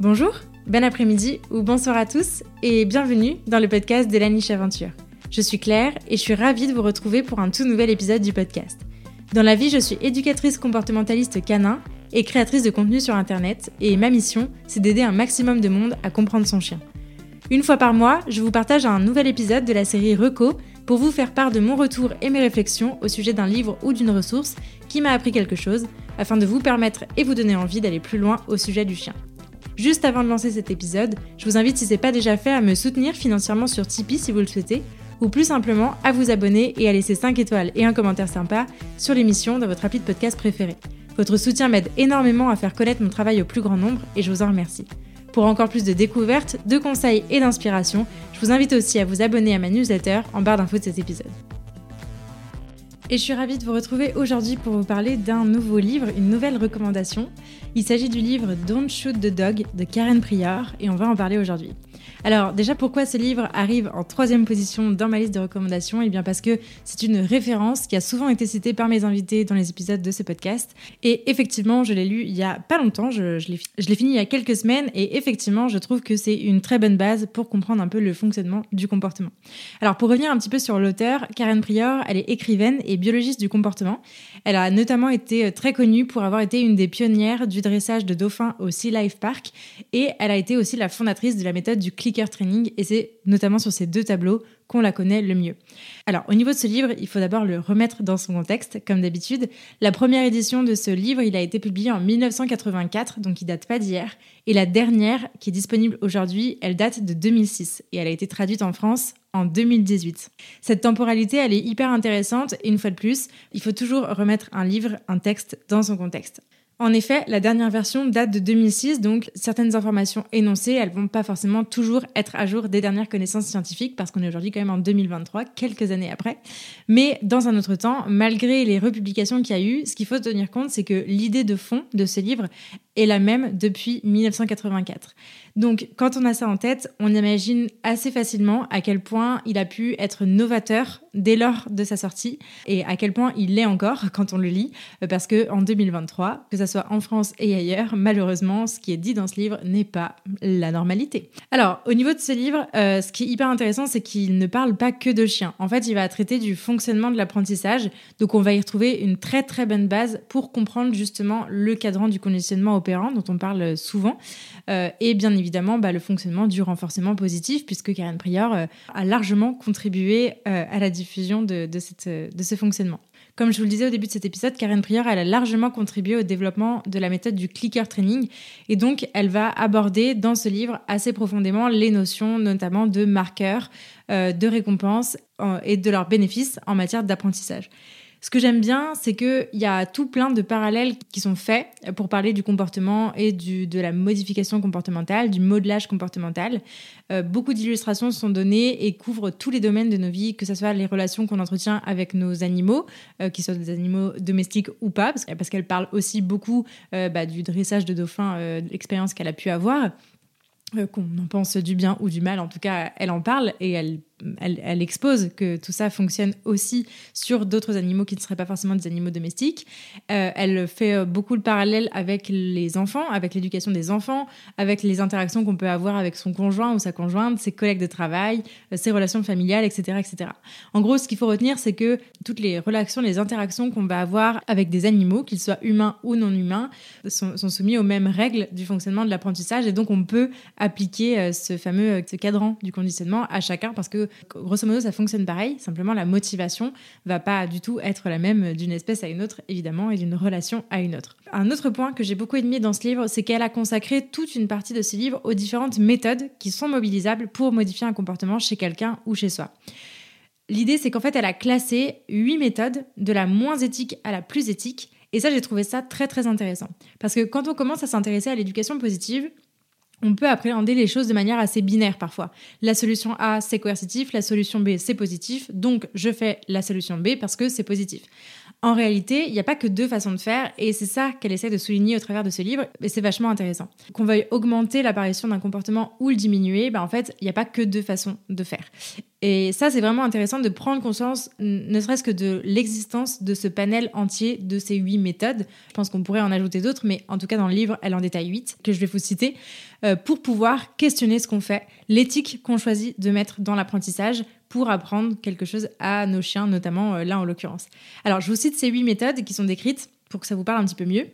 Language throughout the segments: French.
Bonjour, bon après-midi ou bonsoir à tous et bienvenue dans le podcast de la niche aventure. Je suis Claire et je suis ravie de vous retrouver pour un tout nouvel épisode du podcast. Dans la vie, je suis éducatrice comportementaliste canin et créatrice de contenu sur internet et ma mission, c'est d'aider un maximum de monde à comprendre son chien. Une fois par mois, je vous partage un nouvel épisode de la série Reco pour vous faire part de mon retour et mes réflexions au sujet d'un livre ou d'une ressource qui m'a appris quelque chose afin de vous permettre et vous donner envie d'aller plus loin au sujet du chien. Juste avant de lancer cet épisode, je vous invite si ce n'est pas déjà fait à me soutenir financièrement sur Tipeee si vous le souhaitez, ou plus simplement à vous abonner et à laisser 5 étoiles et un commentaire sympa sur l'émission dans votre appli de podcast préféré. Votre soutien m'aide énormément à faire connaître mon travail au plus grand nombre et je vous en remercie. Pour encore plus de découvertes, de conseils et d'inspiration, je vous invite aussi à vous abonner à ma newsletter en barre d'infos de cet épisode et je suis ravie de vous retrouver aujourd'hui pour vous parler d'un nouveau livre, une nouvelle recommandation. Il s'agit du livre Don't Shoot the Dog de Karen Prior et on va en parler aujourd'hui. Alors déjà pourquoi ce livre arrive en troisième position dans ma liste de recommandations? Eh bien parce que c'est une référence qui a souvent été citée par mes invités dans les épisodes de ce podcast. Et effectivement, je l'ai lu il y a pas longtemps, je, l'ai fini il y a quelques semaines et effectivement, je trouve que c'est une très bonne base pour comprendre un peu le fonctionnement du comportement. Alors pour revenir un petit peu sur l'auteur, Karen Prior, elle est écrivaine et biologiste du comportement. Elle a notamment été très connue pour avoir été une des pionnières du dressage de dauphins au Sea Life Park et elle a été aussi la fondatrice de la méthode du training et c'est notamment sur ces deux tableaux qu'on la connaît le mieux. Alors au niveau de ce livre, il faut d'abord le remettre dans son contexte, comme d'habitude. La première édition de ce livre, il a été publié en 1984, donc il date pas d'hier, et la dernière, qui est disponible aujourd'hui, elle date de 2006 et elle a été traduite en France en 2018. Cette temporalité, elle est hyper intéressante et une fois de plus, il faut toujours remettre un livre, un texte dans son contexte. En effet, la dernière version date de 2006, donc certaines informations énoncées, elles vont pas forcément toujours être à jour des dernières connaissances scientifiques, parce qu'on est aujourd'hui quand même en 2023, quelques années après. Mais dans un autre temps, malgré les republications qu'il y a eu, ce qu'il faut tenir compte, c'est que l'idée de fond de ce livre est la même depuis 1984. Donc quand on a ça en tête, on imagine assez facilement à quel point il a pu être novateur dès lors de sa sortie et à quel point il l'est encore quand on le lit, parce que en 2023, que ce soit en France et ailleurs, malheureusement, ce qui est dit dans ce livre n'est pas la normalité. Alors au niveau de ce livre, euh, ce qui est hyper intéressant, c'est qu'il ne parle pas que de chiens. En fait, il va traiter du fonctionnement de l'apprentissage, donc on va y retrouver une très très bonne base pour comprendre justement le cadran du conditionnement dont on parle souvent, euh, et bien évidemment bah, le fonctionnement du renforcement positif, puisque Karen Prior euh, a largement contribué euh, à la diffusion de, ce fonctionnement. Comme je vous le disais au début de cet épisode, Karen Prior, a largement contribué au développement de la méthode du clicker training et donc elle va aborder dans ce livre assez profondément les notions notamment de marqueurs, de récompenses et de leurs bénéfices en matière d'apprentissage. Ce que j'aime bien, c'est qu'il y a tout plein de parallèles qui sont faits pour parler du comportement et de la modification comportementale, du modelage comportemental. Euh, beaucoup d'illustrations sont données et couvrent tous les domaines de nos vies, que ce soit les relations qu'on entretient avec nos animaux, euh, qu'ils soient des animaux domestiques ou pas, parce, parce qu'elle parle aussi beaucoup euh, bah, du dressage de dauphins, l'expérience qu'elle a pu avoir. qu'on en pense du bien ou du mal, en tout cas, elle en parle et elle elle, expose que tout ça fonctionne aussi sur d'autres animaux qui ne seraient pas forcément des animaux domestiques. Euh, elle fait euh, beaucoup de parallèles avec les enfants, avec l'éducation des enfants, avec les interactions qu'on peut avoir avec son conjoint ou sa conjointe, ses collègues de travail, euh, ses relations familiales, etc., etc. En gros, ce qu'il faut retenir, c'est que toutes les relations, les interactions qu'on va avoir avec des animaux, qu'ils soient humains ou non humains, sont, sont soumis aux mêmes règles du fonctionnement de l'apprentissage et donc on peut appliquer ce fameux ce cadran du conditionnement à chacun parce que grosso modo, ça fonctionne pareil. Simplement, la motivation va pas du tout être la même d'une espèce à une autre, évidemment, et d'une relation à une autre. Un autre point que j'ai beaucoup aimé dans ce livre, c'est qu'elle a consacré toute une partie de ce livre aux différentes méthodes qui sont mobilisables pour modifier un comportement chez quelqu'un ou chez soi. L'idée, c'est qu'en fait, elle a classé huit méthodes, de la moins éthique à la plus éthique. Et ça, j'ai trouvé ça très très intéressant. Parce que quand on commence à s'intéresser à l'éducation positive, on peut appréhender les choses de manière assez binaire parfois. La solution A, c'est coercitif, la solution B, c'est positif, donc je fais la solution B parce que c'est positif. En réalité, il n'y a pas que deux façons de faire et c'est ça qu'elle essaie de souligner au travers de ce livre et c'est vachement intéressant. Qu'on veuille augmenter l'apparition d'un comportement ou le diminuer, ben en fait, il n'y a pas que deux façons de faire. Et ça, c'est vraiment intéressant de prendre conscience, ne serait-ce que de l'existence de ce panel entier de ces huit méthodes. Je pense qu'on pourrait en ajouter d'autres, mais en tout cas, dans le livre, elle en détaille huit, que je vais vous citer, euh, pour pouvoir questionner ce qu'on fait, l'éthique qu'on choisit de mettre dans l'apprentissage pour apprendre quelque chose à nos chiens, notamment euh, là en l'occurrence. Alors, je vous cite ces huit méthodes qui sont décrites pour que ça vous parle un petit peu mieux.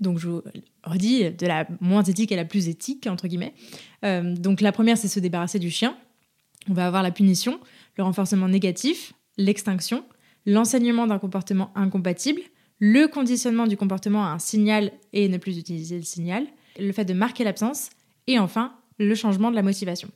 Donc, je vous redis de la moins éthique à la plus éthique, entre guillemets. Euh, donc, la première, c'est se débarrasser du chien. On va avoir la punition, le renforcement négatif, l'extinction, l'enseignement d'un comportement incompatible, le conditionnement du comportement à un signal et ne plus utiliser le signal, le fait de marquer l'absence, et enfin le changement de la motivation.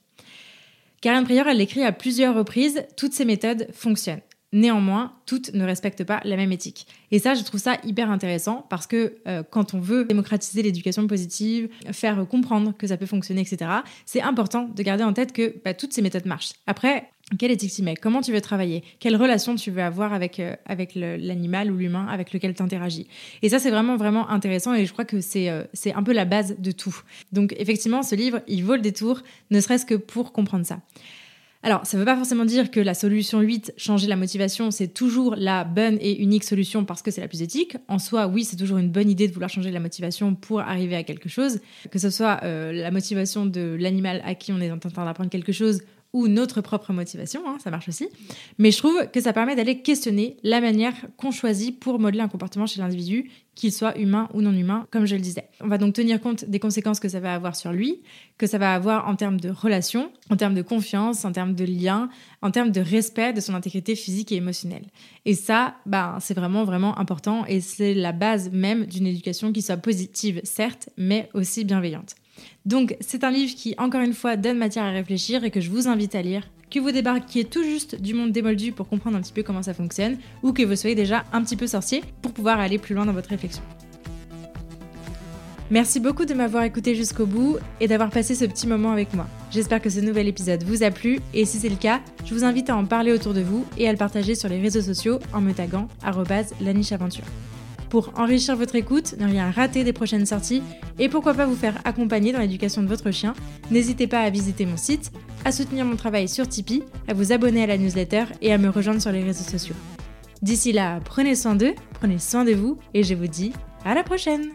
Karen Prior, elle l'écrit à plusieurs reprises, toutes ces méthodes fonctionnent. Néanmoins, toutes ne respectent pas la même éthique. Et ça, je trouve ça hyper intéressant parce que euh, quand on veut démocratiser l'éducation positive, faire comprendre que ça peut fonctionner, etc., c'est important de garder en tête que bah, toutes ces méthodes marchent. Après, quelle éthique tu mets Comment tu veux travailler? Quelle relation tu veux avoir avec, euh, l'animal ou l'humain avec lequel tu interagis? Et ça, c'est vraiment, vraiment intéressant et je crois que c'est euh, c'est un peu la base de tout. Donc, effectivement, ce livre, il vaut le détour, ne serait-ce que pour comprendre ça. Alors, ça ne veut pas forcément dire que la solution 8, changer la motivation, c'est toujours la bonne et unique solution parce que c'est la plus éthique. En soi, oui, c'est toujours une bonne idée de vouloir changer la motivation pour arriver à quelque chose, que ce soit euh, la motivation de l'animal à qui on est en train d'apprendre quelque chose ou notre propre motivation, hein, ça marche aussi. Mais je trouve que ça permet d'aller questionner la manière qu'on choisit pour modeler un comportement chez l'individu, qu'il soit humain ou non humain, comme je le disais. On va donc tenir compte des conséquences que ça va avoir sur lui, que ça va avoir en termes de relation, en termes de confiance, en termes de lien, en termes de respect de son intégrité physique et émotionnelle. Et ça, bah, c'est vraiment, vraiment important et c'est la base même d'une éducation qui soit positive, certes, mais aussi bienveillante. Donc c'est un livre qui, encore une fois, donne matière à réfléchir et que je vous invite à lire. Que vous débarquiez tout juste du monde démoldu pour comprendre un petit peu comment ça fonctionne, ou que vous soyez déjà un petit peu sorcier pour pouvoir aller plus loin dans votre réflexion. Merci beaucoup de m'avoir écouté jusqu'au bout et d'avoir passé ce petit moment avec moi. J'espère que ce nouvel épisode vous a plu et si c'est le cas, je vous invite à en parler autour de vous et à le partager sur les réseaux sociaux en me taguant @lanicheaventure pour enrichir votre écoute, ne rien rater des prochaines sorties et pourquoi pas vous faire accompagner dans l'éducation de votre chien, n'hésitez pas à visiter mon site, à soutenir mon travail sur Tipeee, à vous abonner à la newsletter et à me rejoindre sur les réseaux sociaux. D'ici là, prenez soin d'eux, prenez soin de vous et je vous dis à la prochaine